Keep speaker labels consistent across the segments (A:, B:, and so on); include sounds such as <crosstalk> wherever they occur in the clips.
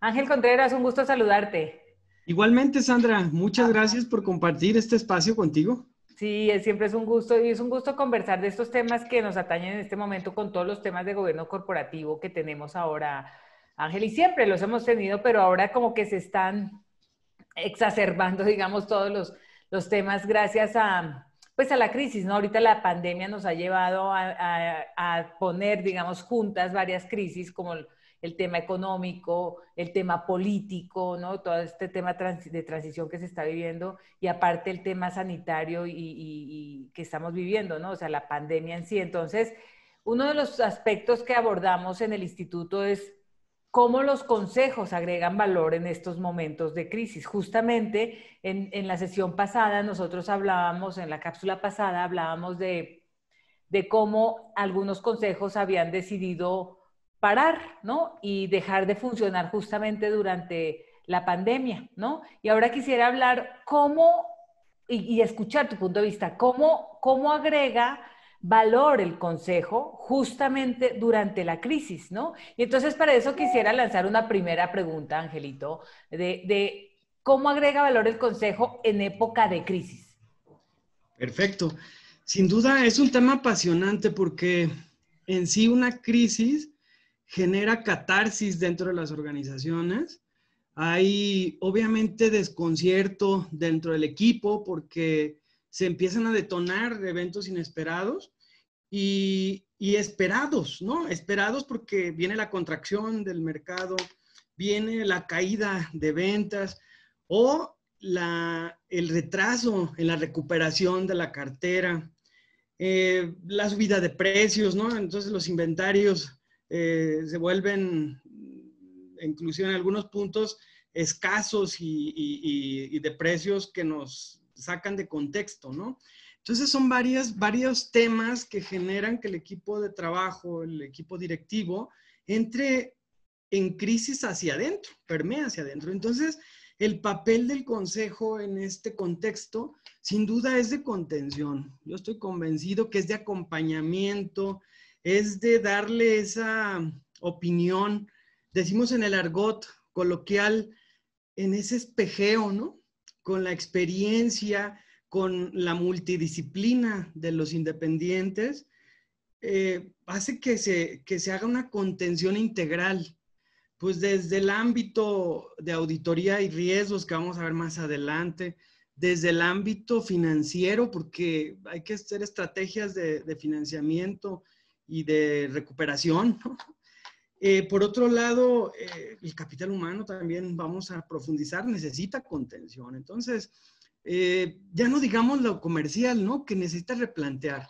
A: Ángel Contreras, un gusto saludarte.
B: Igualmente, Sandra, muchas gracias por compartir este espacio contigo.
A: Sí, siempre es un gusto y es un gusto conversar de estos temas que nos atañen en este momento con todos los temas de gobierno corporativo que tenemos ahora, Ángel, y siempre los hemos tenido, pero ahora como que se están exacerbando, <laughs> digamos, todos los, los temas gracias a, pues a la crisis, ¿no? Ahorita la pandemia nos ha llevado a, poner, digamos, juntas varias crisis como el, tema económico, el tema político, ¿no? Todo este tema de transición que se está viviendo y aparte el tema sanitario y, que estamos viviendo, ¿no? O sea, la pandemia en sí. Entonces, uno de los aspectos que abordamos en el instituto es cómo los consejos agregan valor en estos momentos de crisis. Justamente en, la sesión pasada nosotros hablábamos, en la cápsula pasada hablábamos de, cómo algunos consejos habían decidido parar, ¿no? Y dejar de funcionar justamente durante la pandemia, ¿no? Y ahora quisiera hablar cómo, y, escuchar tu punto de vista, cómo, cómo agrega valor el consejo justamente durante la crisis, ¿no? Y entonces para eso quisiera lanzar una primera pregunta, Angelito, de, cómo agrega valor el consejo en época de crisis.
B: Perfecto. Sin duda es un tema apasionante porque en sí una crisis genera catarsis dentro de las organizaciones. Hay obviamente desconcierto dentro del equipo porque se empiezan a detonar eventos inesperados y, esperados, ¿no? Esperados porque viene la contracción del mercado, viene la caída de ventas o el retraso en la recuperación de la cartera, eh, la subida de precios, ¿no? Entonces los inventarios eh, se vuelven, inclusive en algunos puntos, escasos y de precios que nos sacan de contexto, ¿no? Entonces son varias, varios temas que generan que el equipo de trabajo, el equipo directivo, entre en crisis hacia adentro, permea hacia adentro. Entonces, el papel del consejo en este contexto, sin duda, es de contención. Yo estoy convencido que es de acompañamiento, es de darle esa opinión, decimos en el argot coloquial, en ese espejeo, ¿no? con la experiencia, con la multidisciplina de los independientes, eh, hace que se, que se haga una contención integral, pues desde el ámbito de auditoría y riesgos que vamos a ver más adelante, desde el ámbito financiero, porque hay que hacer estrategias de, financiamiento y de recuperación, eh, por otro lado, eh, el capital humano también vamos a profundizar, necesita contención. Entonces, eh, ya no digamos lo comercial, ¿no? Que necesita replantear.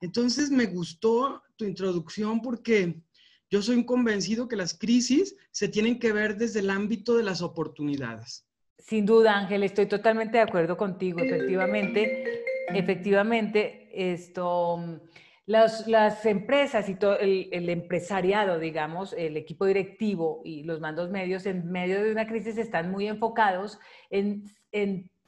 B: Entonces, me gustó tu introducción porque yo soy un convencido que las crisis se tienen que ver desde el ámbito de las oportunidades.
A: Sin duda, Ángel, estoy totalmente de acuerdo contigo. Efectivamente, efectivamente, esto las, empresas y todo el, empresariado, digamos, el equipo directivo y los mandos medios en medio de una crisis están muy enfocados en,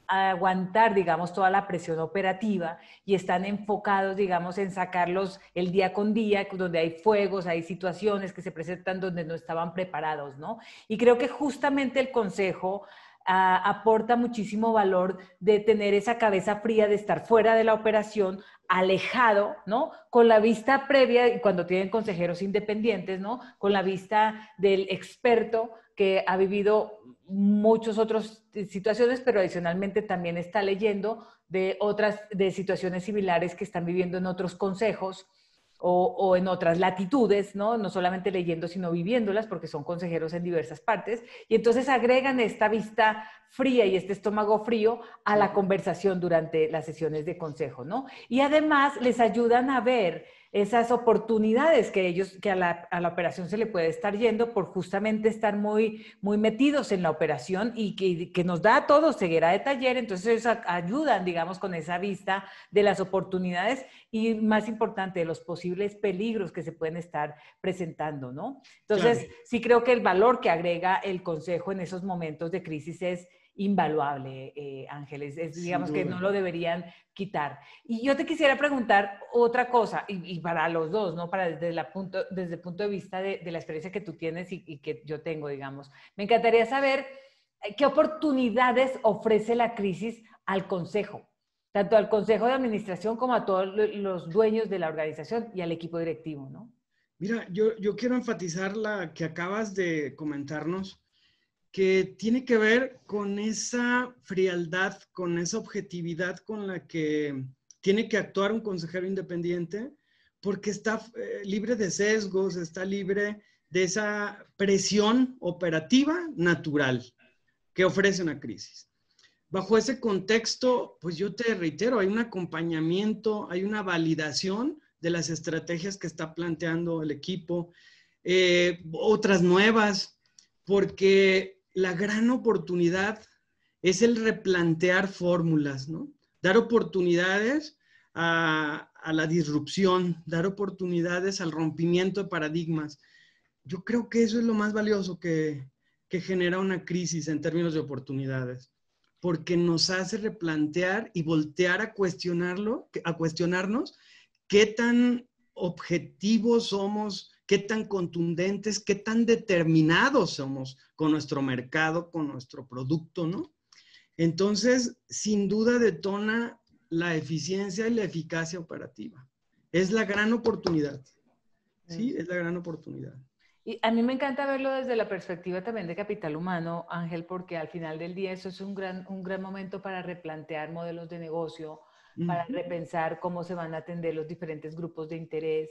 A: aguantar, digamos, toda la presión operativa y están enfocados, digamos, en sacarlos el día con día, donde hay fuegos, hay situaciones que se presentan donde no estaban preparados, ¿no? Y creo que justamente el consejo aporta muchísimo valor de tener esa cabeza fría, de estar fuera de la operación, alejado, ¿no? Con la vista previa, cuando tienen consejeros independientes, ¿no? Con la vista del experto que ha vivido muchas otras situaciones, pero adicionalmente también está leyendo de otras, de situaciones similares que están viviendo en otros consejos o, en otras latitudes, ¿no? No solamente leyendo, sino viviéndolas, porque son consejeros en diversas partes. Y entonces agregan esta vista fría y este estómago frío a la conversación durante las sesiones de consejo, ¿no? Y además les ayudan a ver esas oportunidades que ellos, que a la, a la, operación se le puede estar yendo por justamente estar muy, muy metidos en la operación y que, que nos da a todos ceguera de taller, entonces ayudan, digamos, con esa vista de las oportunidades y más importante, de los posibles peligros que se pueden estar presentando, ¿no? Entonces, sí creo que el valor que agrega el consejo en esos momentos de crisis es invaluable, eh, Ángeles. Es, digamos que no lo deberían quitar. Y yo te quisiera preguntar otra cosa, y, para los dos, ¿no? Para desde, la punto, desde el punto de vista de, la experiencia que tú tienes y, y, que yo tengo, digamos. Me encantaría saber eh, qué oportunidades ofrece la crisis al Consejo, tanto al Consejo de Administración como a todos los dueños de la organización y al equipo directivo, ¿no?
B: Mira, yo, yo quiero enfatizar la que acabas de comentarnos que tiene que ver con esa frialdad, con esa objetividad con la que tiene que actuar un consejero independiente, porque está eh, libre de sesgos, está libre de esa presión operativa natural que ofrece una crisis. Bajo ese contexto, pues yo te reitero, hay un acompañamiento, hay una validación de las estrategias que está planteando el equipo, eh, otras nuevas, porque la gran oportunidad es el replantear fórmulas, ¿no? Dar oportunidades a, la disrupción, dar oportunidades al rompimiento de paradigmas. Yo creo que eso es lo más valioso que, genera una crisis en términos de oportunidades, porque nos hace replantear y voltear a cuestionarlo, a cuestionarnos qué tan objetivos somos qué tan contundentes, qué tan determinados somos con nuestro mercado, con nuestro producto, ¿no? Entonces, sin duda detona la eficiencia y la eficacia operativa. Es la gran oportunidad. Sí, es la gran oportunidad.
A: Y a mí me encanta verlo desde la perspectiva también de capital humano, Ángel, porque al final del día eso es un gran, un gran momento para replantear modelos de negocio, para repensar cómo se van a atender los diferentes grupos de interés,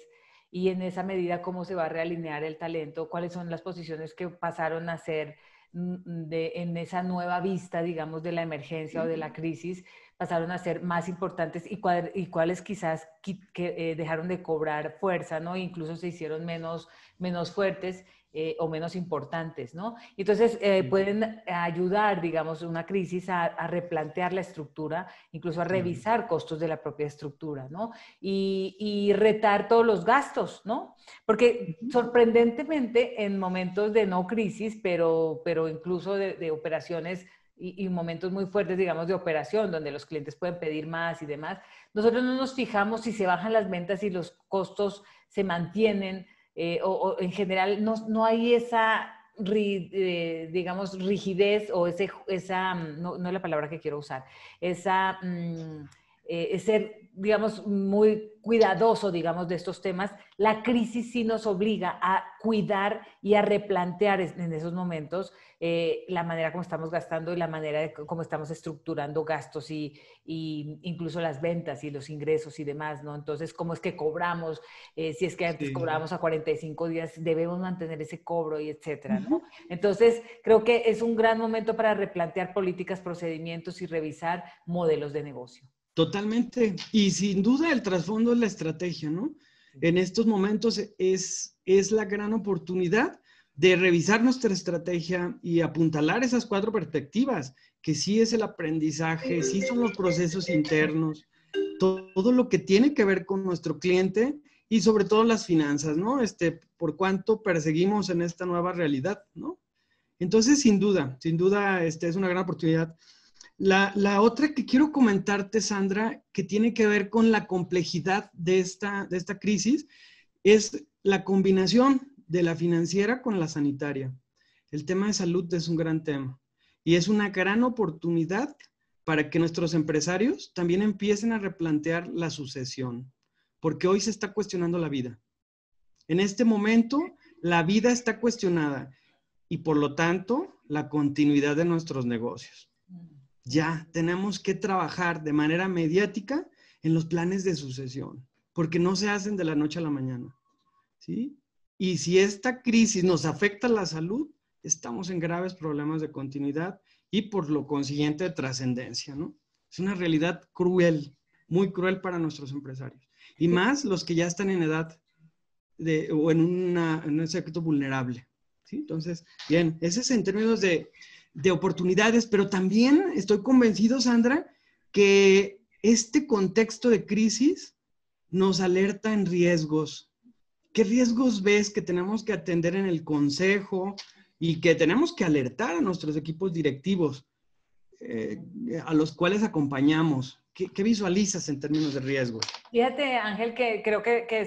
A: y en esa medida cómo se va a realinear el talento, cuáles son las posiciones que pasaron a ser mm, de, en esa nueva vista, digamos, de la emergencia o de la crisis, pasaron a ser más importantes y, y cuáles quizás que, eh, dejaron de cobrar fuerza, ¿no? Incluso se hicieron menos, menos fuertes eh, o menos importantes, ¿no? Entonces, eh, pueden ayudar, digamos, una crisis a, replantear la estructura, incluso a revisar costos de la propia estructura, ¿no? Y, retar todos los gastos, ¿no? Porque sorprendentemente, en momentos de no crisis, pero, pero incluso de, operaciones y, y, momentos muy fuertes, digamos, de operación, donde los clientes pueden pedir más y demás, nosotros no nos fijamos si se bajan las ventas y los costos se mantienen eh, o, en general no, no hay esa, eh, digamos, rigidez o ese, esa, mm, no, no, es la palabra que quiero usar, esa, mm, eh, ser, digamos, muy cuidadoso, digamos, de estos temas, la crisis sí nos obliga a cuidar y a replantear en esos momentos eh, la manera como estamos gastando y la manera de cómo estamos estructurando gastos y, incluso las ventas y los ingresos y demás, ¿no? Entonces, ¿cómo es que cobramos? Eh, si es que antes cobrábamos a 45 días, debemos mantener ese cobro y etcétera, ¿no? Entonces, creo que es un gran momento para replantear políticas, procedimientos y revisar modelos de negocio.
B: Totalmente. Y sin duda el trasfondo es la estrategia, ¿no? En estos momentos es, es la gran oportunidad de revisar nuestra estrategia y apuntalar esas cuatro perspectivas, que sí es el aprendizaje, sí son los procesos internos, todo, lo que tiene que ver con nuestro cliente y sobre todo las finanzas, ¿no? Este, por cuánto perseguimos en esta nueva realidad, ¿no? Entonces, sin duda, sin duda, este es una gran oportunidad. La, otra que quiero comentarte, Sandra, que tiene que ver con la complejidad de esta, de esta crisis, es la combinación de la financiera con la sanitaria. El tema de salud es un gran tema y es una gran oportunidad para que nuestros empresarios también empiecen a replantear la sucesión, porque hoy se está cuestionando la vida. En este momento, la vida está cuestionada y por lo tanto, la continuidad de nuestros negocios. Ya tenemos que trabajar de manera mediática en los planes de sucesión, porque no se hacen de la noche a la mañana. ¿sí? Y si esta crisis nos afecta la salud, estamos en graves problemas de continuidad y por lo consiguiente de trascendencia, ¿no? Es una realidad cruel, muy cruel para nuestros empresarios. Y más los que ya están en edad de, o en, una, en un sector vulnerable. ¿sí? Entonces, bien, ese es en términos de, de oportunidades, pero también estoy convencido, Sandra, que este contexto de crisis nos alerta en riesgos ¿Qué riesgos ves que tenemos que atender en el consejo y que tenemos que alertar a nuestros equipos directivos? eh, a los cuales acompañamos? ¿Qué, visualizas en términos de riesgo?
A: Fíjate, Ángel, que creo que, que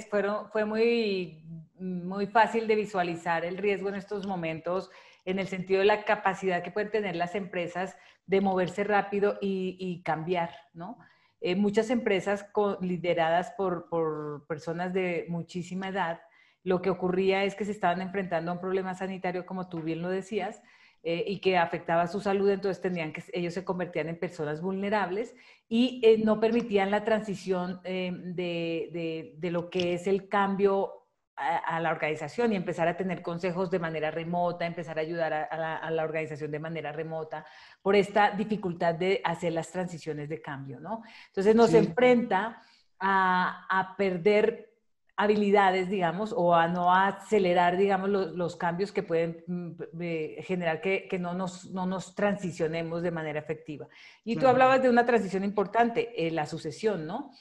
A: fue muy, muy fácil de visualizar el riesgo en estos momentos en el sentido de la capacidad que pueden tener las empresas de moverse rápido y, cambiar, ¿no? Eh, muchas empresas lideradas por, por, personas de muchísima edad, lo que ocurría es que se estaban enfrentando a un problema sanitario, como tú bien lo decías, eh, y que afectaba su salud, entonces tenían que, ellos se convertían en personas vulnerables y eh, no permitían la transición de, de, lo que es el cambio a, la organización y empezar a tener consejos de manera remota, empezar a ayudar a, la, organización de manera remota por esta dificultad de hacer las transiciones de cambio, ¿no? Entonces nos enfrenta a, a perder habilidades, digamos, o a no acelerar, digamos, los, cambios que pueden mm, generar que, no, nos, no nos transicionemos de manera efectiva. Y tú hablabas de una transición importante, eh, la sucesión, ¿no?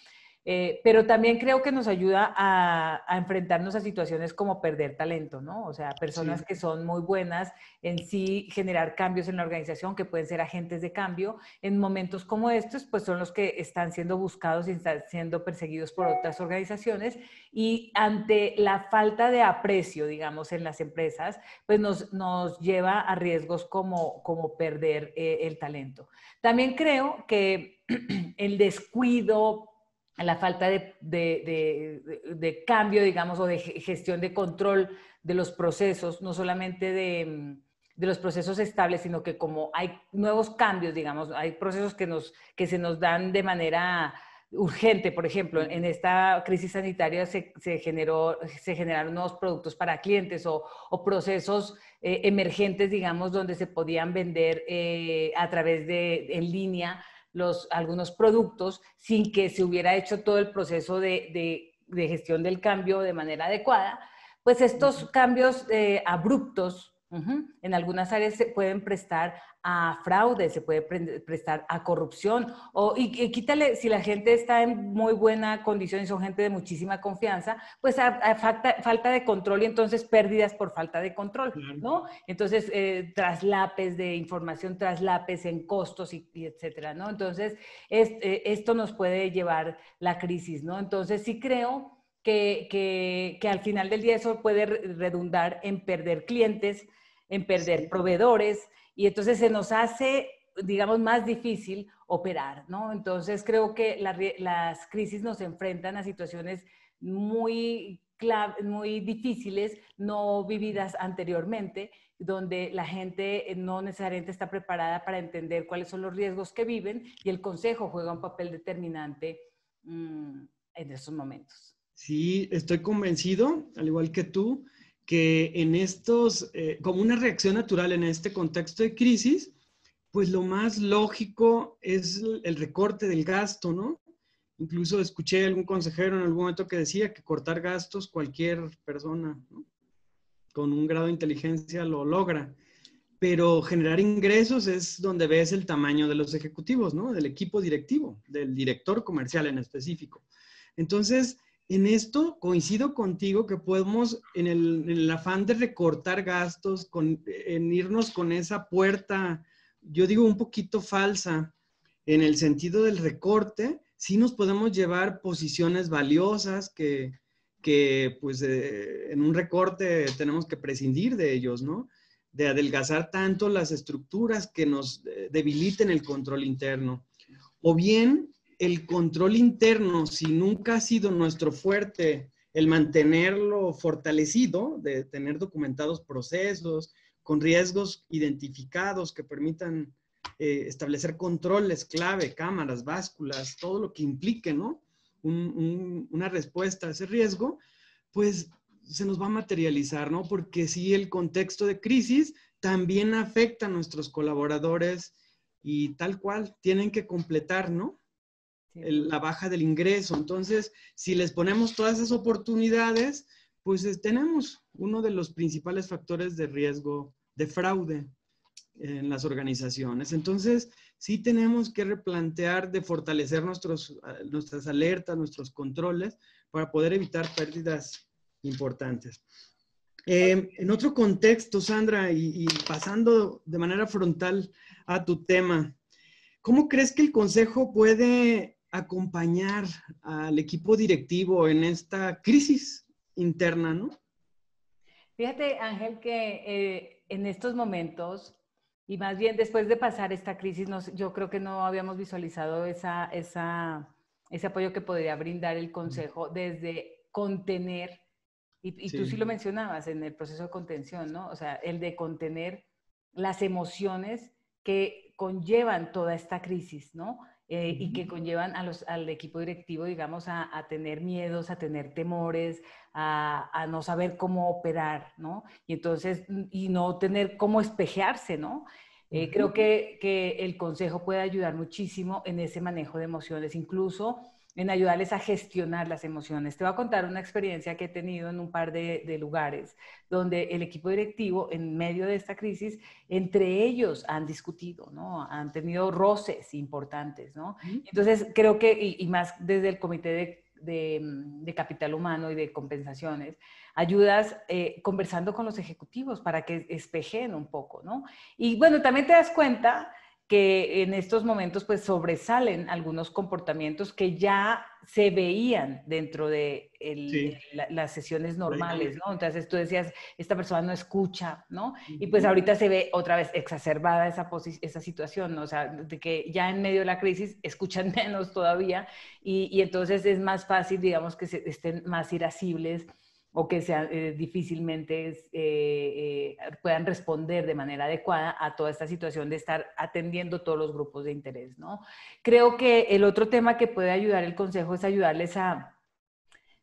A: Eh, pero también creo que nos ayuda a, enfrentarnos a situaciones como perder talento, ¿no? O sea, personas que son muy buenas en sí generar cambios en la organización, que pueden ser agentes de cambio. En momentos como estos, pues son los que están siendo buscados y están siendo perseguidos por otras organizaciones. Y ante la falta de aprecio, digamos, en las empresas, pues nos, nos lleva a riesgos como, como perder eh, el talento. También creo que <clears throat> el descuido la falta de, cambio, digamos, o de gestión de control de los procesos, no solamente de, los procesos estables, sino que como hay nuevos cambios, digamos, hay procesos que, nos, que se nos dan de manera urgente, por ejemplo, en esta crisis sanitaria se, generó, se generaron nuevos productos para clientes o, procesos eh, emergentes, digamos, donde se podían vender eh, a través de en línea los, algunos productos sin que se hubiera hecho todo el proceso de, gestión del cambio de manera adecuada, pues estos cambios eh, abruptos en algunas áreas se pueden prestar a fraude, se puede prestar a corrupción. O, y, quítale, si la gente está en muy buena condición y son gente de muchísima confianza, pues a, falta, de control y entonces pérdidas por falta de control, ¿no? Entonces, eh, traslapes de información, traslapes en costos y, etcétera, ¿no? Entonces, eh, esto nos puede llevar la crisis, ¿no? Entonces, sí creo que, que, que al final del día eso puede redundar en perder clientes, en perder proveedores y entonces se nos hace, digamos, más difícil operar, ¿no? Entonces creo que las crisis nos enfrentan a situaciones muy, muy difíciles, no vividas anteriormente, donde la gente no necesariamente está preparada para entender cuáles son los riesgos que viven y el consejo juega un papel determinante mm, en esos momentos.
B: Sí, estoy convencido, al igual que tú, que en estos, eh, como una reacción natural en este contexto de crisis, pues lo más lógico es el recorte del gasto, ¿no? Incluso escuché a algún consejero en algún momento que decía que cortar gastos cualquier persona con un grado de inteligencia lo logra, pero generar ingresos es donde ves el tamaño de los ejecutivos, ¿no? Del equipo directivo, del director comercial en específico. Entonces, en esto coincido contigo que podemos, en el, afán de recortar gastos, en irnos con esa puerta, yo digo un poquito falsa, en el sentido del recorte, sí nos podemos llevar posiciones valiosas que, pues eh, en un recorte tenemos que prescindir de ellos, ¿no? De adelgazar tanto las estructuras que nos eh, debiliten el control interno. O bien el control interno, si nunca ha sido nuestro fuerte, el mantenerlo fortalecido, de tener documentados procesos con riesgos identificados que permitan eh, establecer controles clave, cámaras, básculas, todo lo que implique, ¿no? una respuesta a ese riesgo, pues se nos va a materializar, ¿no? Porque si el contexto de crisis también afecta a nuestros colaboradores y tal cual, tienen que completar, ¿no? La baja del ingreso. Entonces, si les ponemos todas esas oportunidades, pues tenemos uno de los principales factores de riesgo de fraude en las organizaciones. Entonces, sí tenemos que replantear de fortalecer nuestros, nuestras alertas, nuestros controles para poder evitar pérdidas importantes. Eh, en otro contexto, Sandra, y pasando de manera frontal a tu tema, ¿cómo crees que el consejo puede acompañar al equipo directivo en esta crisis interna, no?
A: Fíjate, Ángel, que eh, en estos momentos, y más bien después de pasar esta crisis, yo creo que no habíamos visualizado esa, esa, ese apoyo que podría brindar el Consejo desde contener, y, tú sí lo mencionabas en el proceso de contención, ¿no? O sea, el de contener las emociones que conllevan toda esta crisis, ¿no? Eh, y que conllevan a los, al equipo directivo, digamos, a, tener miedos, a tener temores, a, no saber cómo operar, ¿no? Y entonces, y no tener cómo espejearse, ¿no? Eh, creo que, que, el consejo puede ayudar muchísimo en ese manejo de emociones, incluso en ayudarles a gestionar las emociones. Te voy a contar una experiencia que he tenido en un par de, lugares donde el equipo directivo, en medio de esta crisis, entre ellos han discutido, ¿no? Han tenido roces importantes, ¿no? Entonces, creo que, y, más desde el comité de, capital humano y de compensaciones, ayudas eh, conversando con los ejecutivos para que espejen un poco, ¿no? Y bueno, también te das cuenta que en estos momentos pues sobresalen algunos comportamientos que ya se veían dentro de las sesiones normales, ¿no? Entonces tú decías, esta persona no escucha, ¿no? Y pues ahorita se ve otra vez exacerbada esa, esa situación, ¿no? O sea, de que ya en medio de la crisis escuchan <laughs> menos todavía y, y entonces es más fácil, digamos, que se, estén más irascibles o que sean, eh, difícilmente eh, eh, puedan responder de manera adecuada a toda esta situación de estar atendiendo todos los grupos de interés, ¿no? Creo que el otro tema que puede ayudar el consejo es ayudarles a,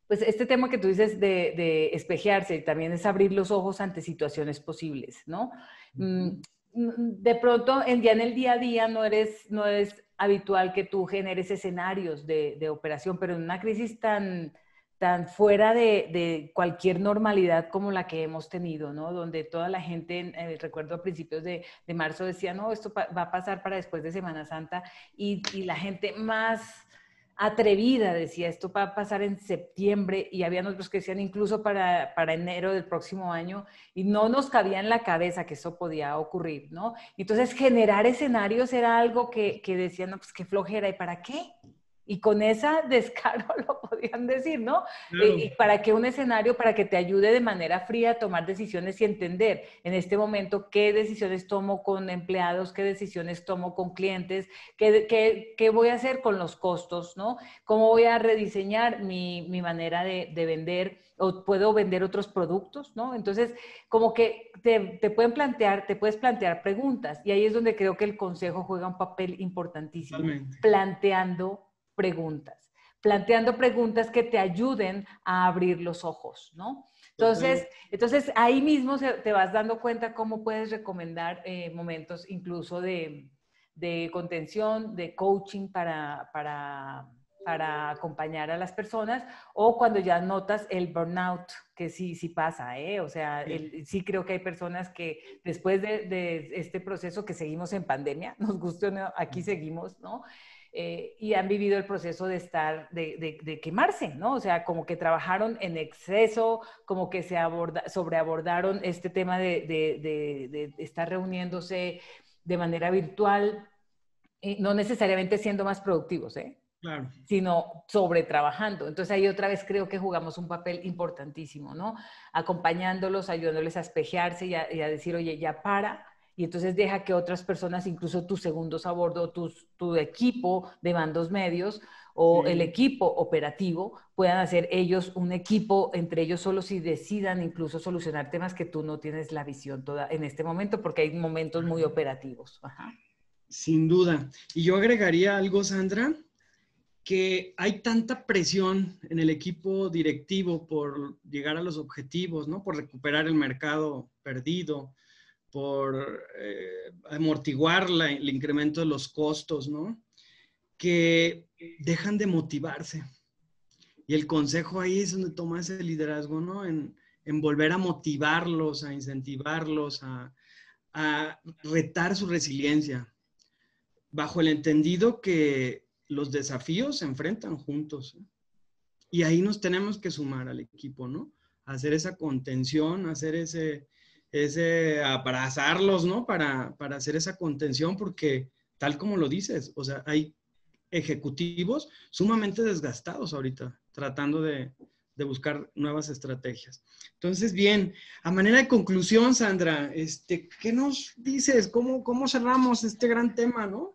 A: pues este tema que tú dices de, de espejearse, también es abrir los ojos ante situaciones posibles, ¿no? Mm, de pronto, en, ya en el día a día no eres, no es habitual que tú generes escenarios de, de operación, pero en una crisis tan tan fuera de, cualquier normalidad como la que hemos tenido, ¿no? Donde toda la gente, eh, recuerdo a principios de, marzo, decía, no, esto va a pasar para después de Semana Santa, y, la gente más atrevida decía, esto va a pasar en septiembre, y había otros que decían incluso para, para enero del próximo año, y no nos cabía en la cabeza que eso podía ocurrir, ¿no? Entonces, generar escenarios era algo que, que decían, no, pues qué flojera, ¿y para qué? Y con esa <laughs> descaro lo podían decir, ¿no? Y, para que un escenario, para que te ayude de manera fría a tomar decisiones y entender en este momento qué decisiones tomo con empleados, qué decisiones tomo con clientes, qué, qué, qué voy a hacer con los costos, ¿no? Cómo voy a rediseñar mi, mi manera de, de, vender o puedo vender otros productos, ¿no? Entonces, como que te, te pueden plantear, te puedes plantear preguntas y ahí es donde creo que el consejo juega un papel importantísimo, planteando preguntas, planteando preguntas que te ayuden a abrir los ojos, ¿no? Entonces, entonces ahí mismo te vas dando cuenta cómo puedes recomendar eh, momentos incluso de, contención, de coaching para, para, para, acompañar a las personas o cuando ya notas el burnout, que sí, sí pasa, ¿eh? O sea, sí creo que hay personas que después de, de, este proceso que seguimos en pandemia, <laughs> nos gustó, aquí seguimos, ¿no? Eh, y han vivido el proceso de estar, de, de, quemarse, ¿no? O sea, como que trabajaron en exceso, como que se aborda, sobreabordaron este tema de, de, estar reuniéndose de manera virtual, y no necesariamente siendo más productivos, ¿eh? Claro. sino sobre trabajando. Entonces ahí otra vez creo que jugamos un papel importantísimo, ¿no? Acompañándolos, ayudándoles a espejearse y a, y a decir, oye, ya para, y entonces deja que otras personas, incluso tus segundos a bordo, tu equipo de mandos medios o el equipo operativo, puedan hacer ellos un equipo entre ellos solos y decidan incluso solucionar temas que tú no tienes la visión toda en este momento, porque hay momentos muy operativos.
B: Sin duda. Y yo agregaría algo, Sandra, que hay tanta presión en el equipo directivo por llegar a los objetivos, ¿no? Por recuperar el mercado perdido, por eh, amortiguar el incremento de los costos, ¿no? Que dejan de motivarse. Y el consejo ahí es donde toma ese liderazgo, ¿no? En, volver a motivarlos, a incentivarlos, a, retar su resiliencia, bajo el entendido que los desafíos se enfrentan juntos. ¿eh? Y ahí nos tenemos que sumar al equipo, ¿no? hacer esa contención, hacer ese, es abrazarlos, ¿no? Para, hacer esa contención, porque tal como lo dices, o sea, hay ejecutivos sumamente desgastados ahorita, tratando de, buscar nuevas estrategias. Entonces, bien, a manera de conclusión, Sandra, este, ¿qué nos dices? ¿Cómo, cómo cerramos este gran tema, no?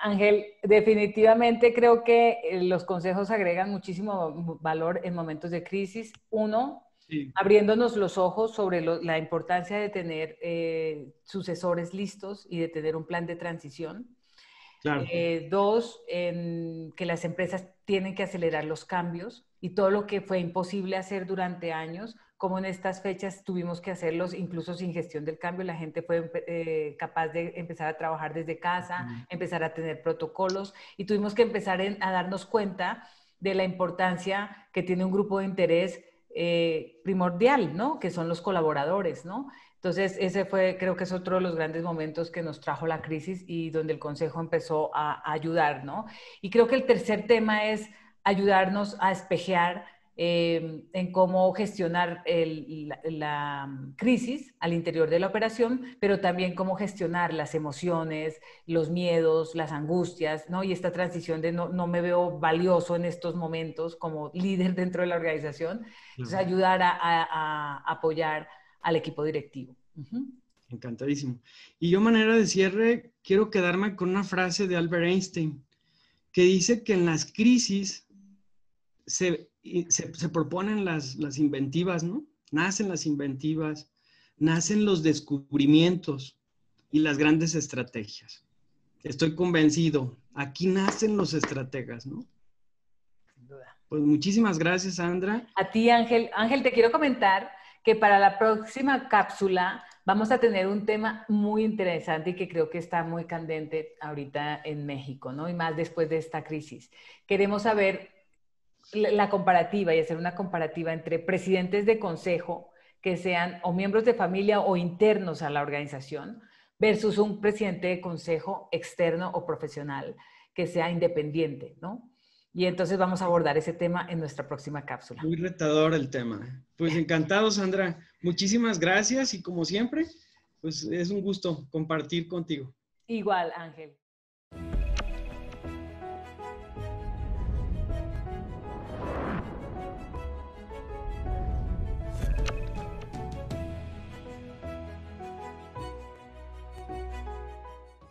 A: Ángel, definitivamente creo que eh, los consejos agregan muchísimo valor en momentos de crisis. Uno, abriéndonos los ojos sobre la importancia de tener eh, sucesores listos y de tener un plan de transición. Eh, dos, en que las empresas tienen que acelerar los cambios y todo lo que fue imposible hacer durante años, como en estas fechas tuvimos que hacerlos incluso sin gestión del cambio, la gente fue eh, capaz de empezar a trabajar desde casa, empezar a tener protocolos y tuvimos que empezar a darnos cuenta de la importancia que tiene un grupo de interés eh, primordial, ¿no? Que son los colaboradores, ¿no? Entonces, ese fue, creo que es otro de los grandes momentos que nos trajo la crisis y donde el Consejo empezó a, ayudar, ¿no? Y creo que el tercer tema es ayudarnos a espejear eh, en cómo gestionar la, crisis al interior de la operación, pero también cómo gestionar las emociones, los miedos, las angustias, ¿no? Y esta transición de no, no me veo valioso en estos momentos como líder <laughs> dentro de la organización, entonces ayudar a, a apoyar al equipo directivo.
B: Encantadísimo. Y yo, manera de cierre, quiero quedarme con una frase de Albert Einstein, que dice que en las crisis se, se, proponen las, las inventivas, ¿no? Nacen las inventivas, nacen los descubrimientos y las grandes estrategias. Estoy convencido, aquí nacen los estrategas, ¿no? Pues muchísimas gracias, Sandra.
A: A ti, Ángel. Ángel, te quiero comentar que para la próxima cápsula vamos a tener un tema muy interesante y que creo que está muy candente ahorita en México, ¿no? Y más después de esta crisis. Queremos saber la comparativa y hacer una comparativa entre presidentes de consejo que sean o miembros de familia o internos a la organización versus un presidente de consejo externo o profesional que sea independiente, ¿no? Y entonces vamos a abordar ese tema en nuestra próxima cápsula.
B: Muy retador el tema. Pues <laughs> encantado, Sandra. Muchísimas gracias y como siempre, pues es un gusto compartir contigo.
A: Igual, Ángel.